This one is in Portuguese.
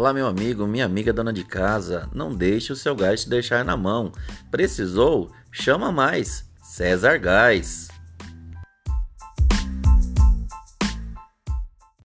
Olá, meu amigo, minha amiga dona de casa. Não deixe o seu gás te deixar na mão. Precisou? Chama mais. César Gás.